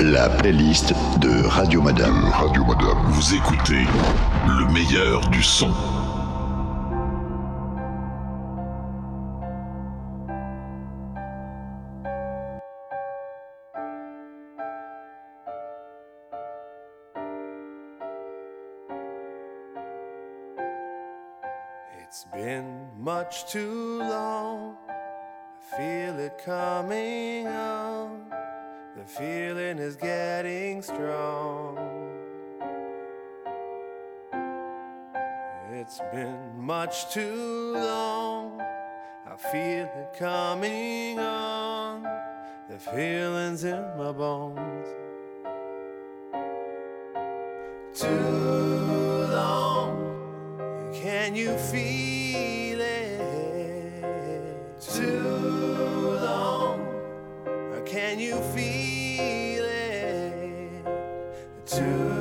La playlist de Radio Madame. Radio Madame. Vous écoutez le meilleur du son. It's been much too long. I feel it coming on. The feeling is getting strong. It's been much too long. I feel it coming on. The feeling's in my bones. Too long. Can you feel Can you feel it? Too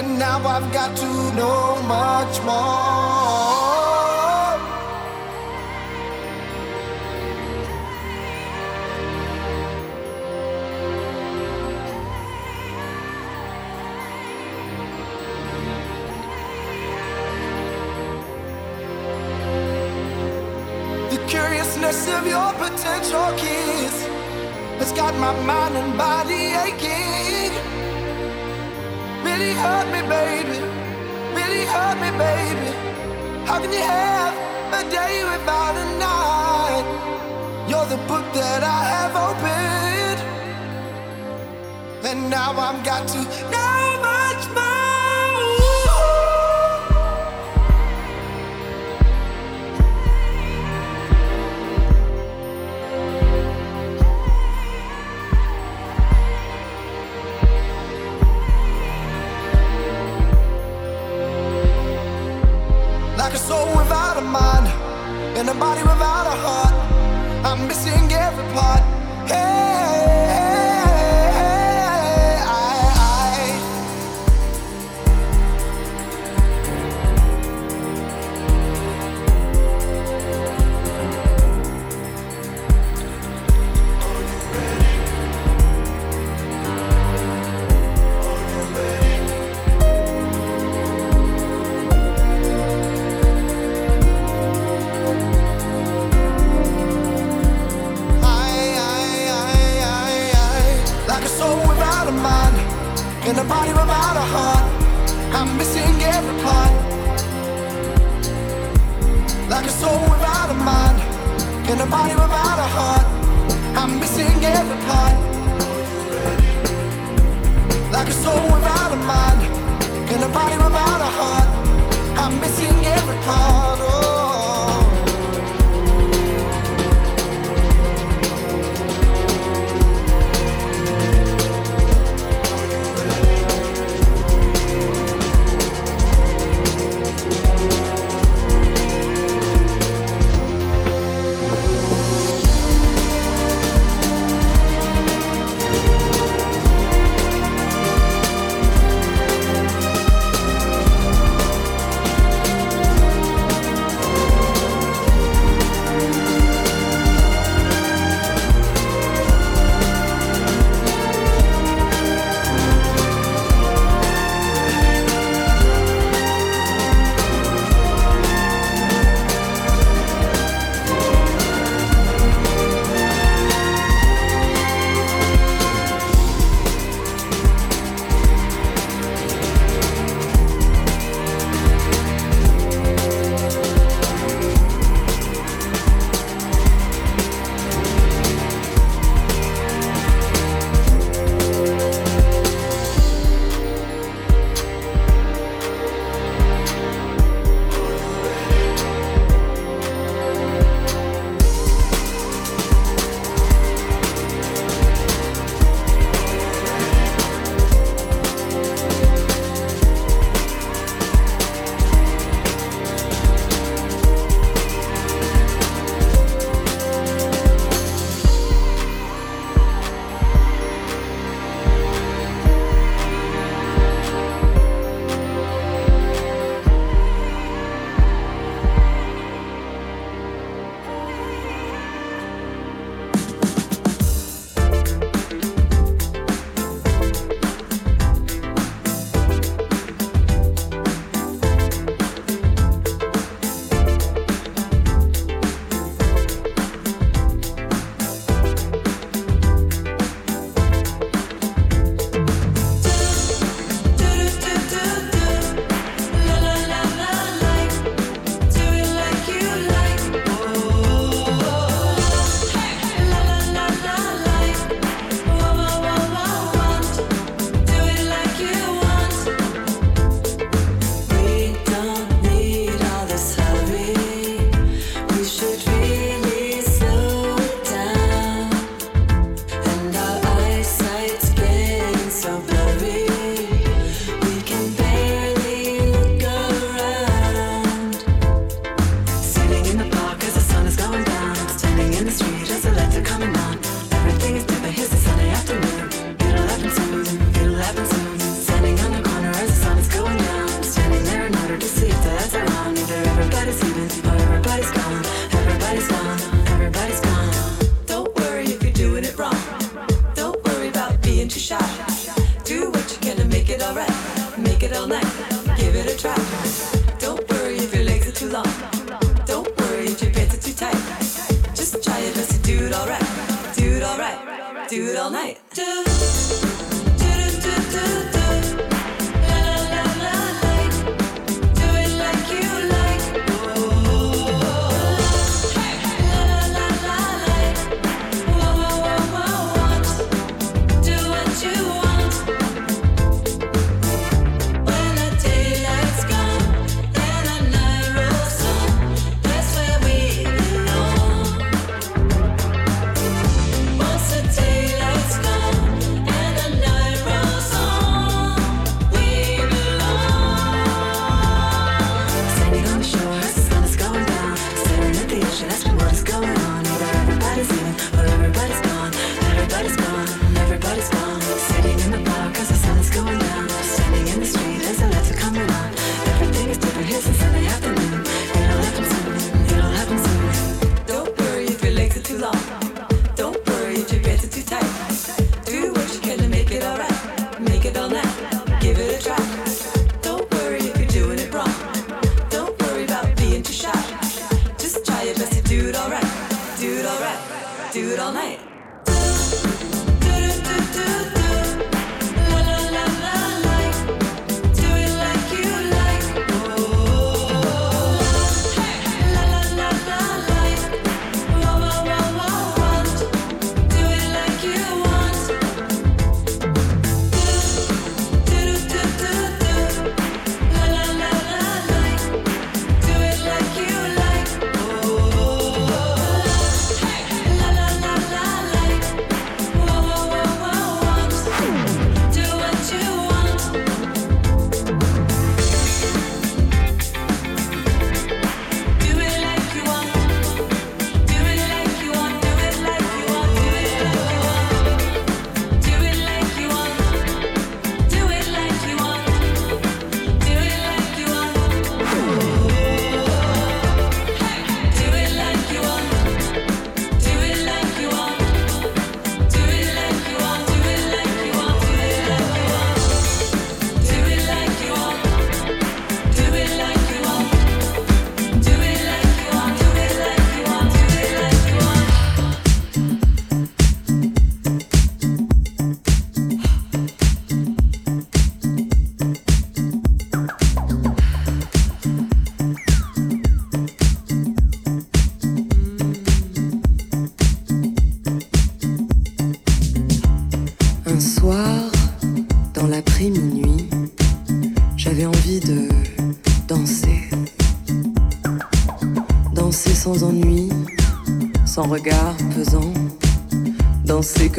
and now I've got to know much more. The curiousness of your potential kiss has got my mind and body aching really hurt me, baby. Really hurt me, baby. How can you have a day without a night? You're the book that I have opened, and now I've got to. Now soul without a mind, and a body without a heart. I'm missing every part. Body without a heart. I'm missing every part. Like a soul without a mind. In a body without a heart. I'm missing every part. Like a soul without a mind. In a body without a heart. I'm missing every part.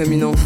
comme une.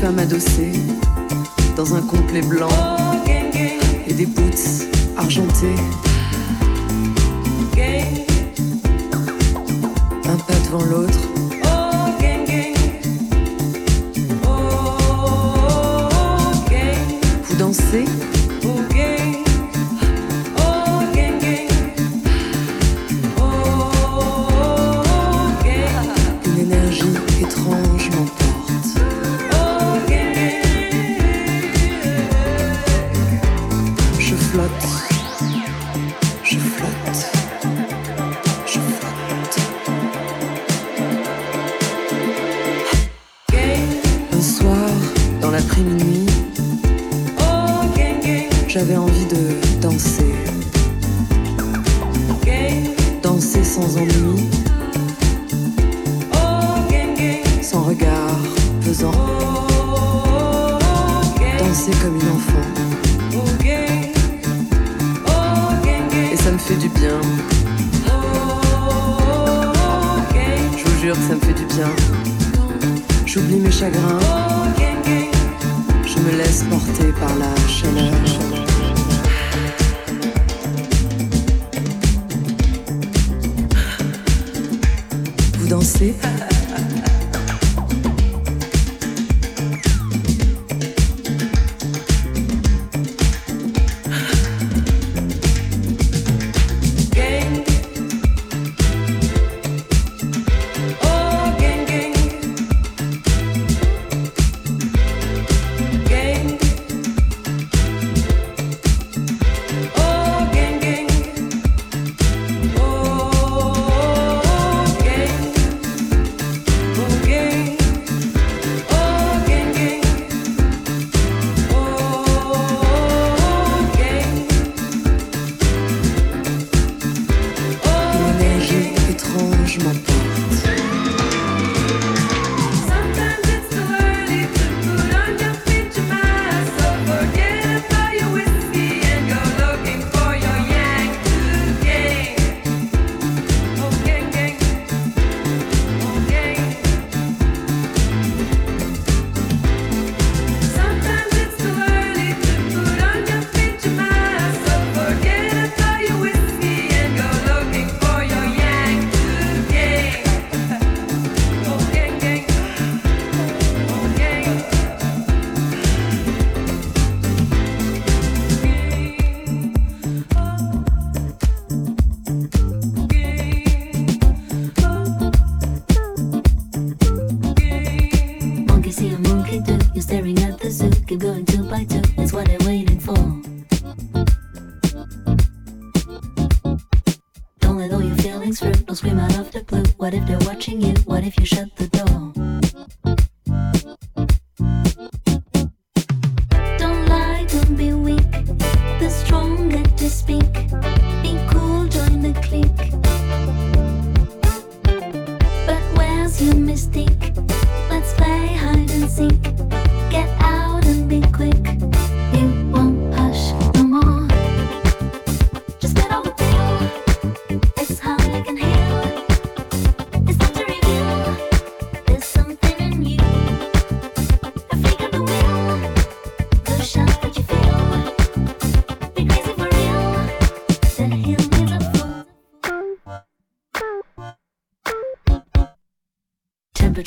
femme adossée dans un complet blanc et des boots argentés. Un pas devant l'autre. Vous dansez?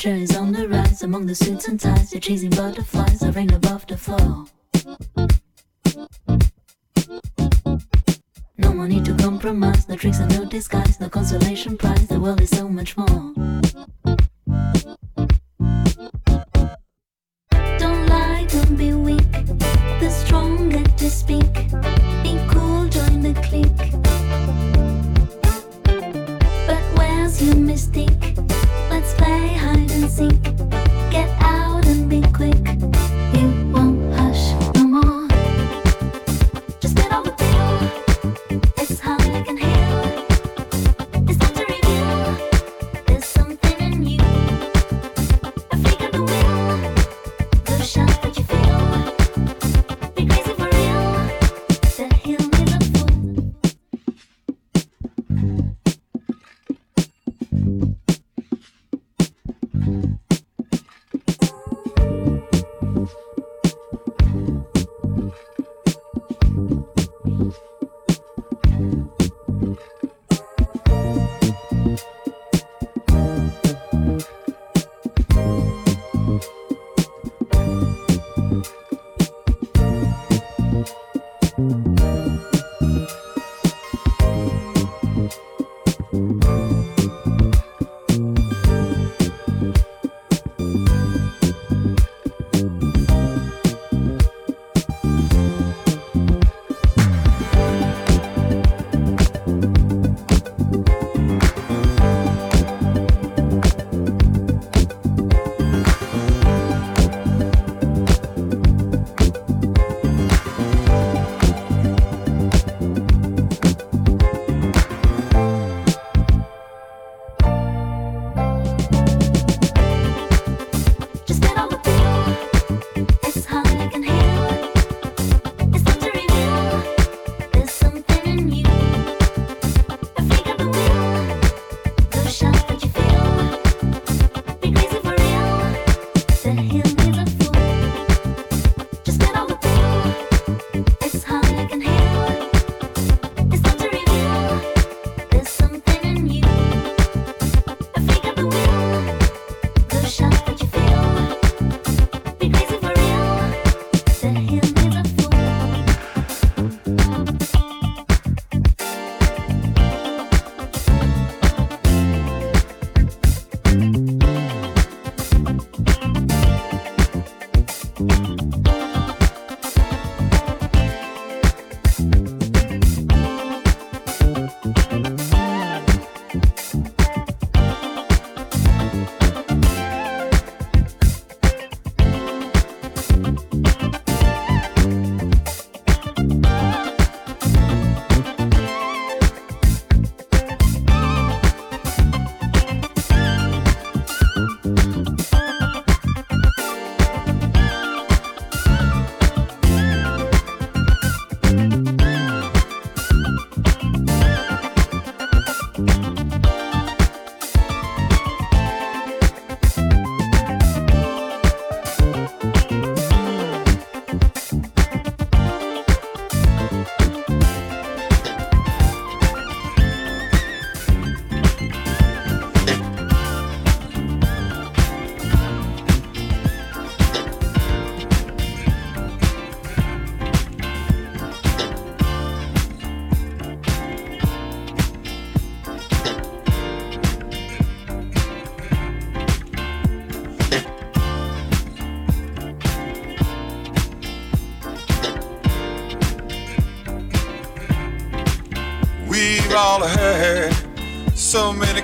Temperature is on the rise among the suits and ties. You're chasing butterflies that ring above the floor. No more need to compromise. No tricks and no disguise. No consolation prize. The world is so much more.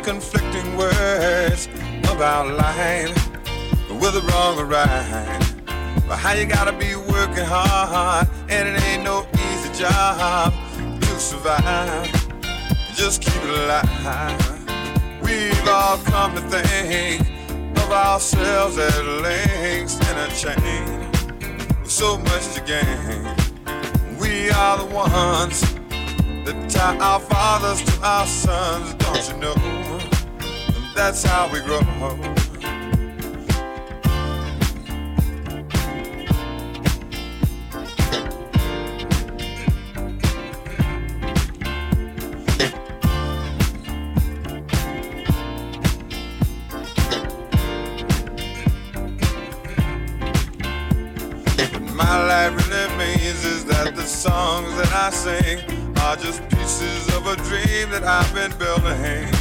Conflicting words about life, whether wrong or right. But how you gotta be working hard, and it ain't no easy job to survive. Just keep it alive. We've all come to think of ourselves as links in a chain with so much to gain. We are the ones that tie our fathers to our sons, don't you know? That's how we grow. My life really means is that the songs that I sing are just pieces of a dream that I've been building.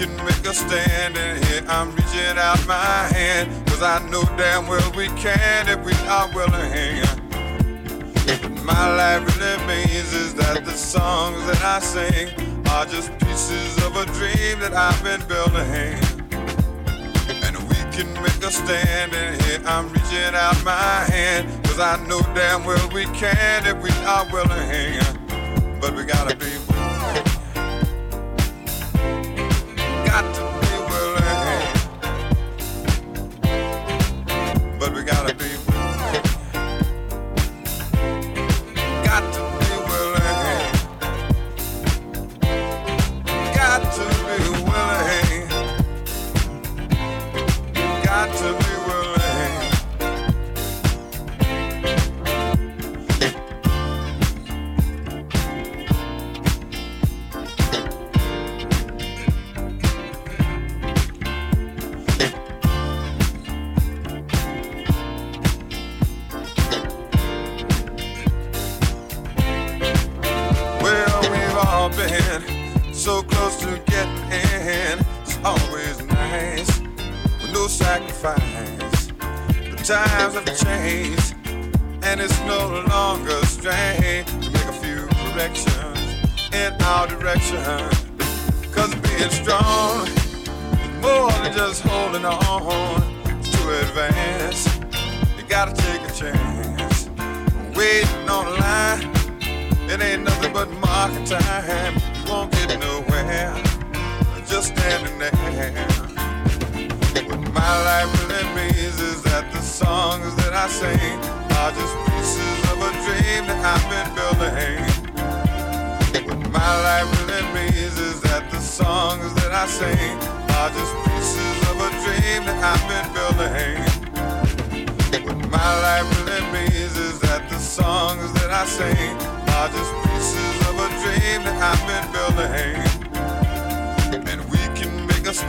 Can make a stand, and here I'm reaching out my hand. Cause I know damn well we can if we are willing. My life really means is that the songs that I sing are just pieces of a dream that I've been building. And we can make a stand, and here I'm reaching out my hand. Cause I know damn well we can if we are willing. But we gotta be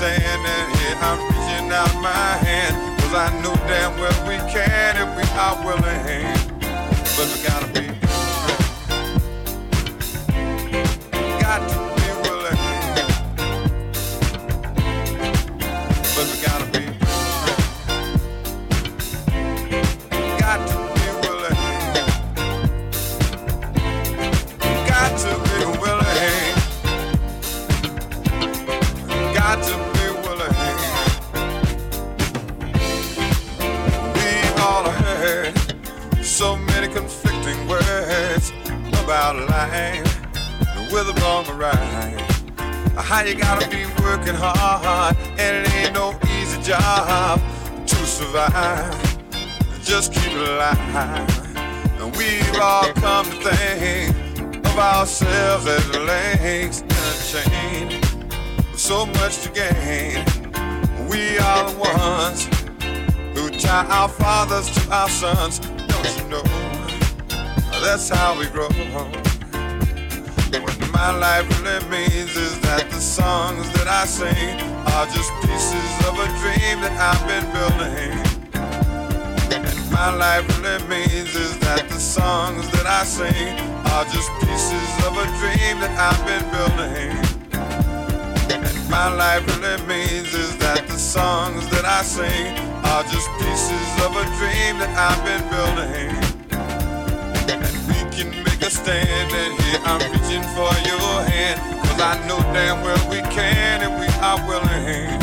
make a stand, and here I'm reaching out my hand. Cause I know damn well we can if we are willing. But we gotta be Just keep it alive. And we've all come to think of ourselves as links in a chain with so much to gain. We are the ones who tie our fathers to our sons. Don't you know? That's how we grow. What my life really means is that the songs that I sing are just pieces of a dream that I've been building. And my life really means is that the songs that I sing are just pieces of a dream that I've been building. And my life really means is that the songs that I sing are just pieces of a dream that I've been building. And we can make a stand, and here I'm reaching for your hand. Cause I know damn well we can if we are willing.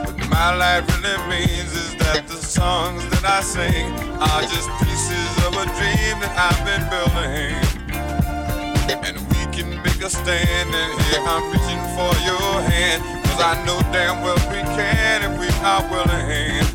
What my life really means that the songs that I sing are just pieces of a dream that I've been building. And we can make a stand, and here I'm reaching for your hand. Cause I know damn well we can if we are willing.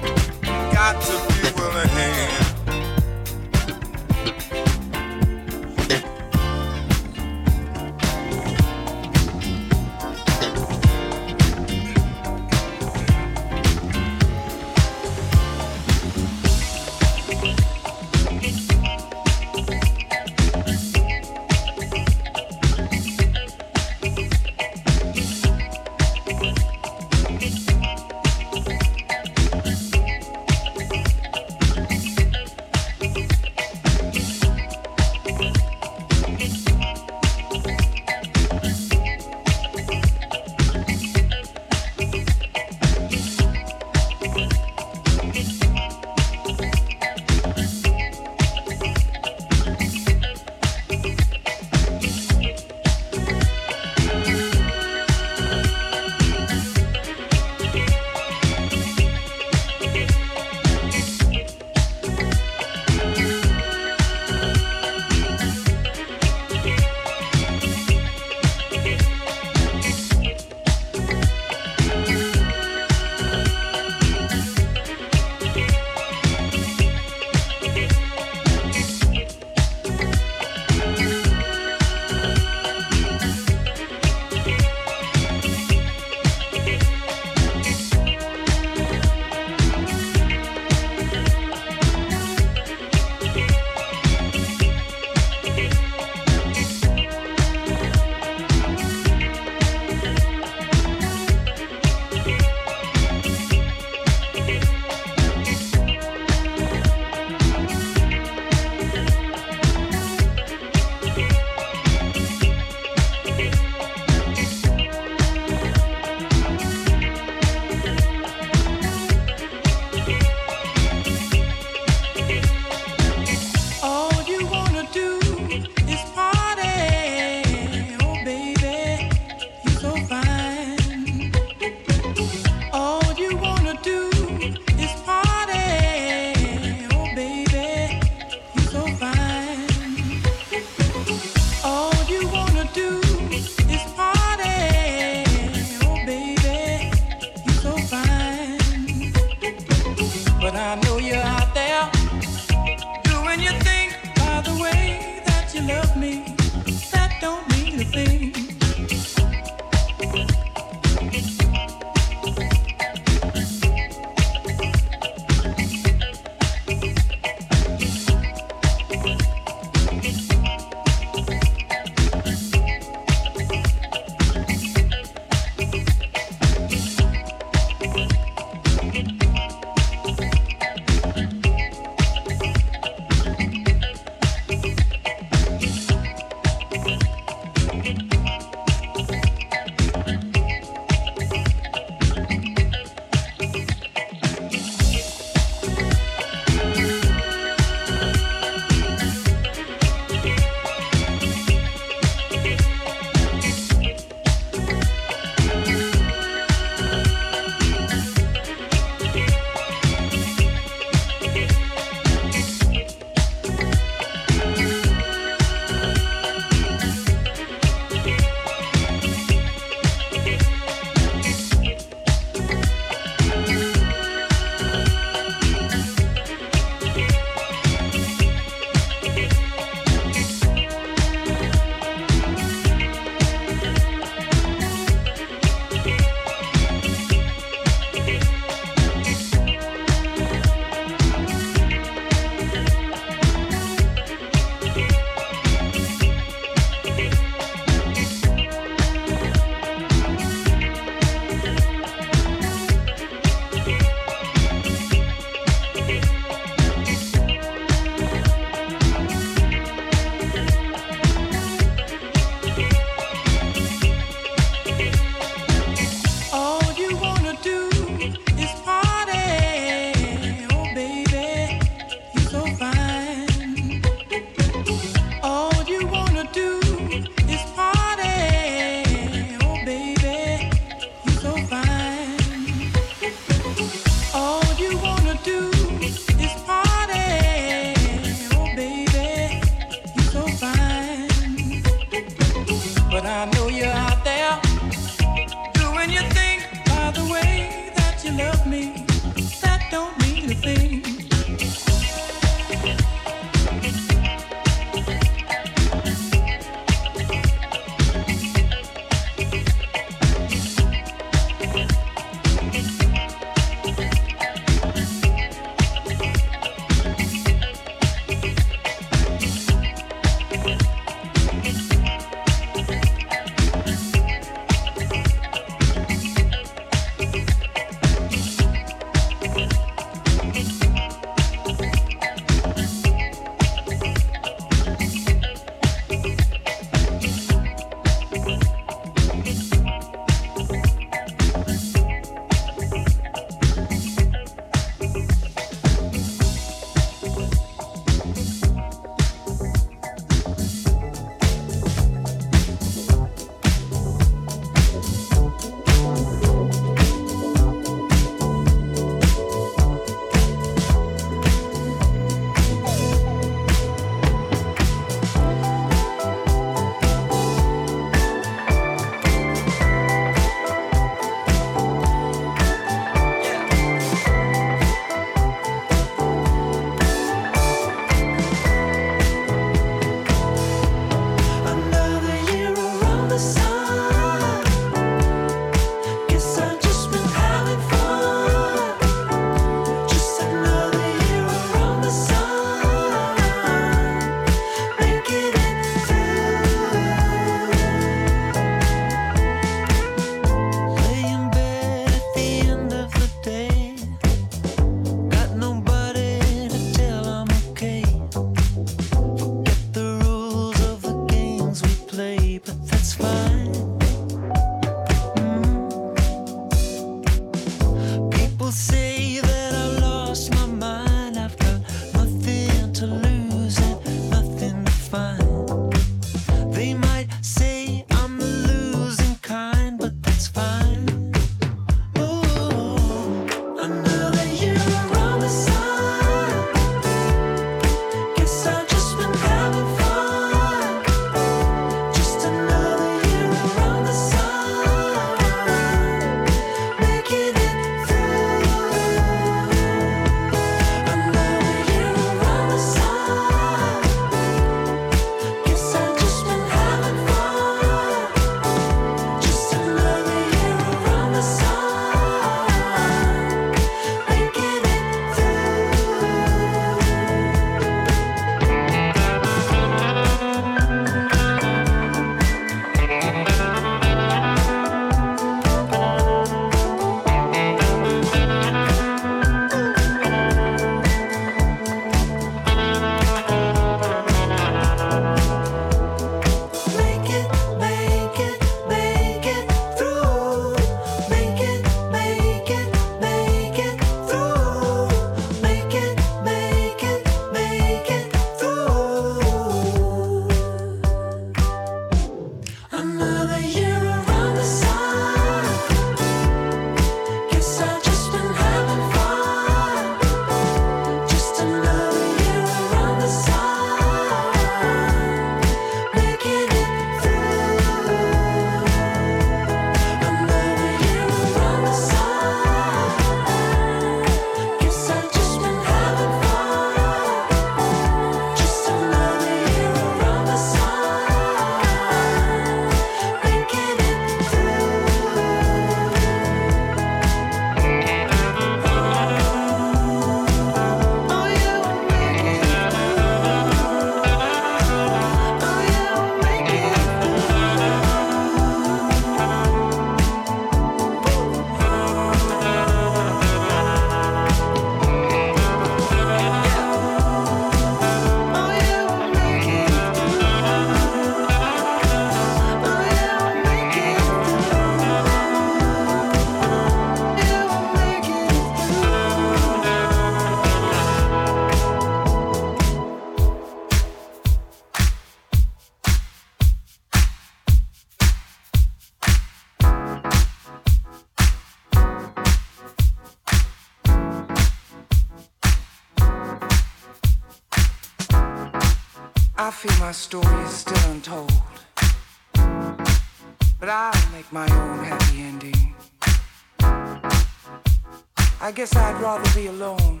Guess I'd rather be alone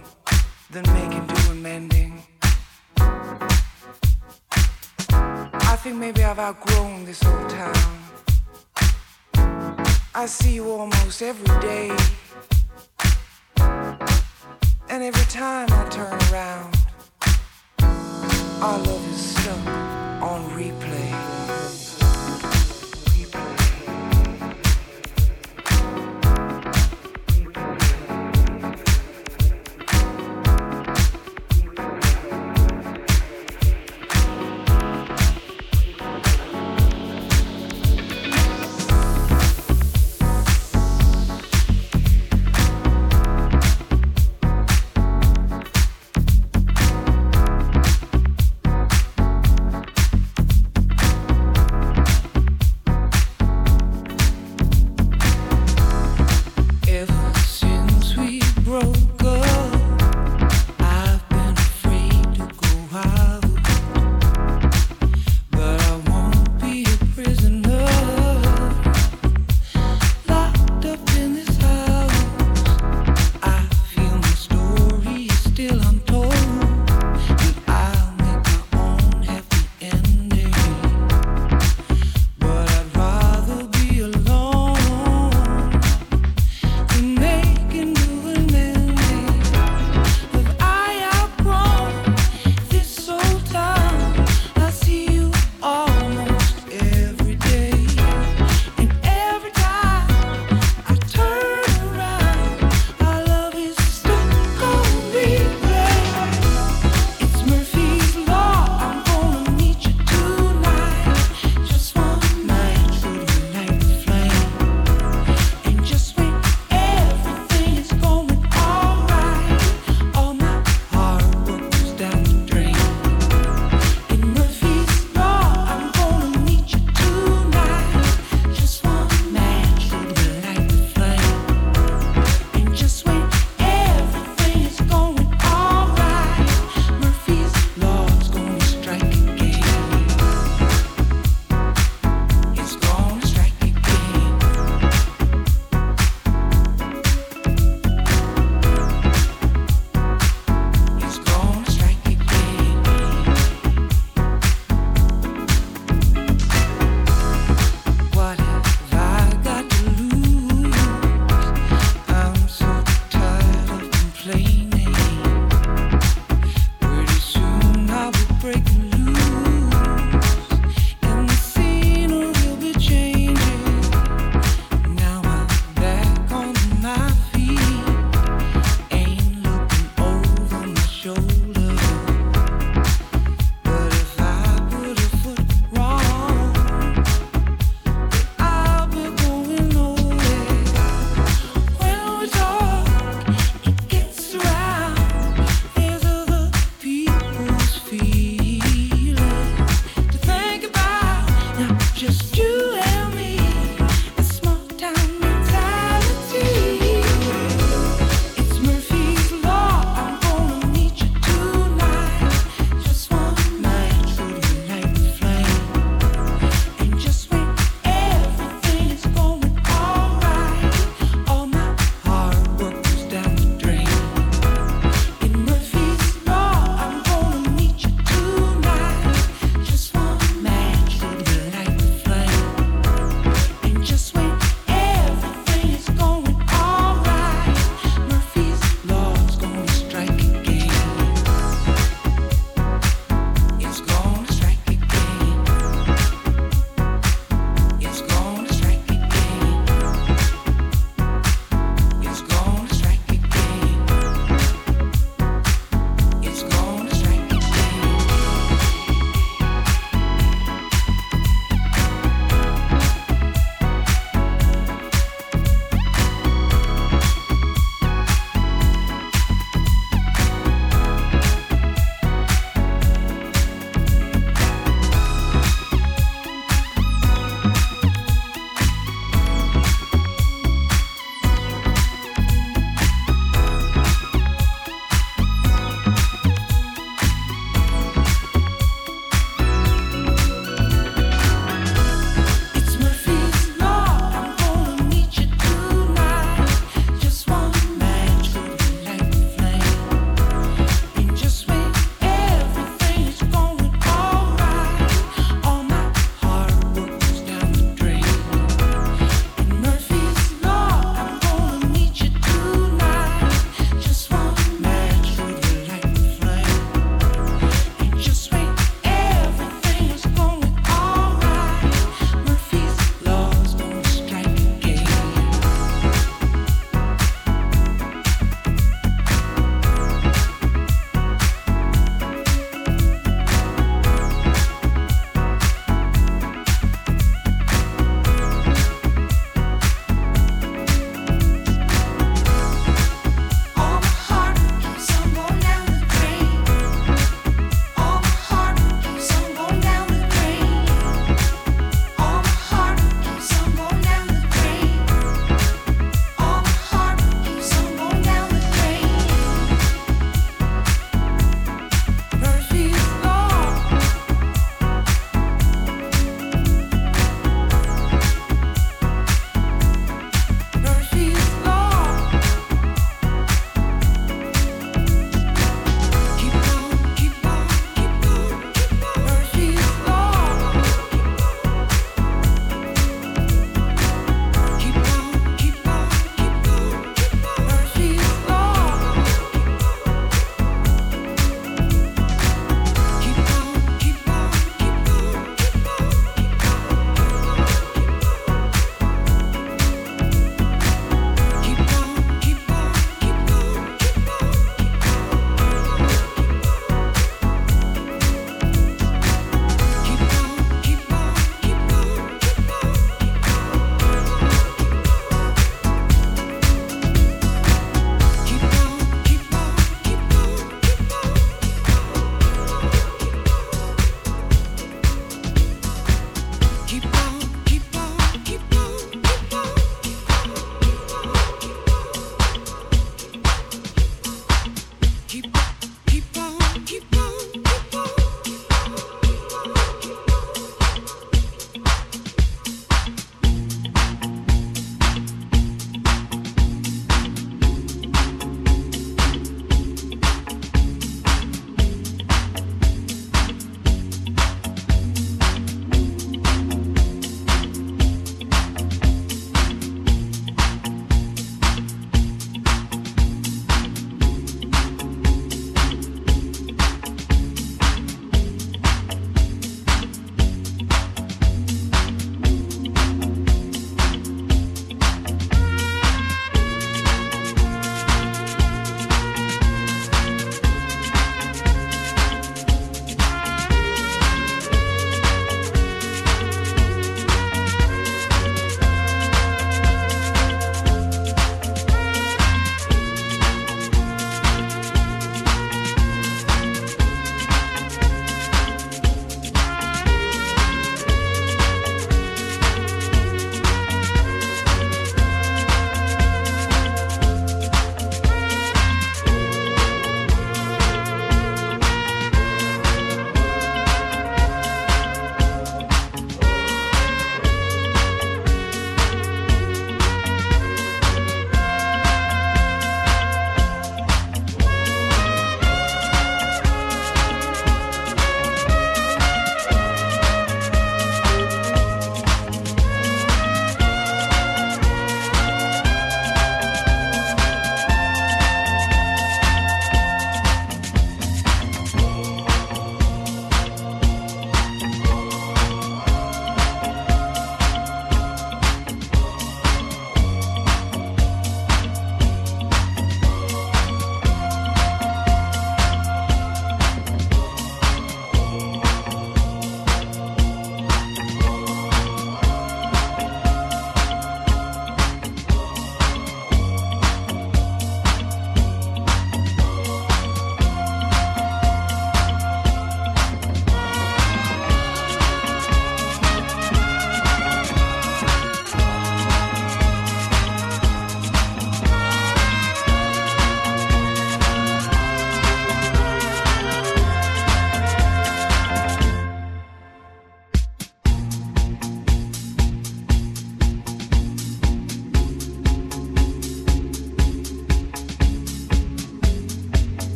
than making do and mending. I think maybe I've outgrown this old town. I see you almost every day. And every time I turn around, our love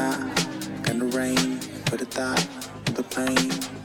not gonna rain. Put the thought to the pain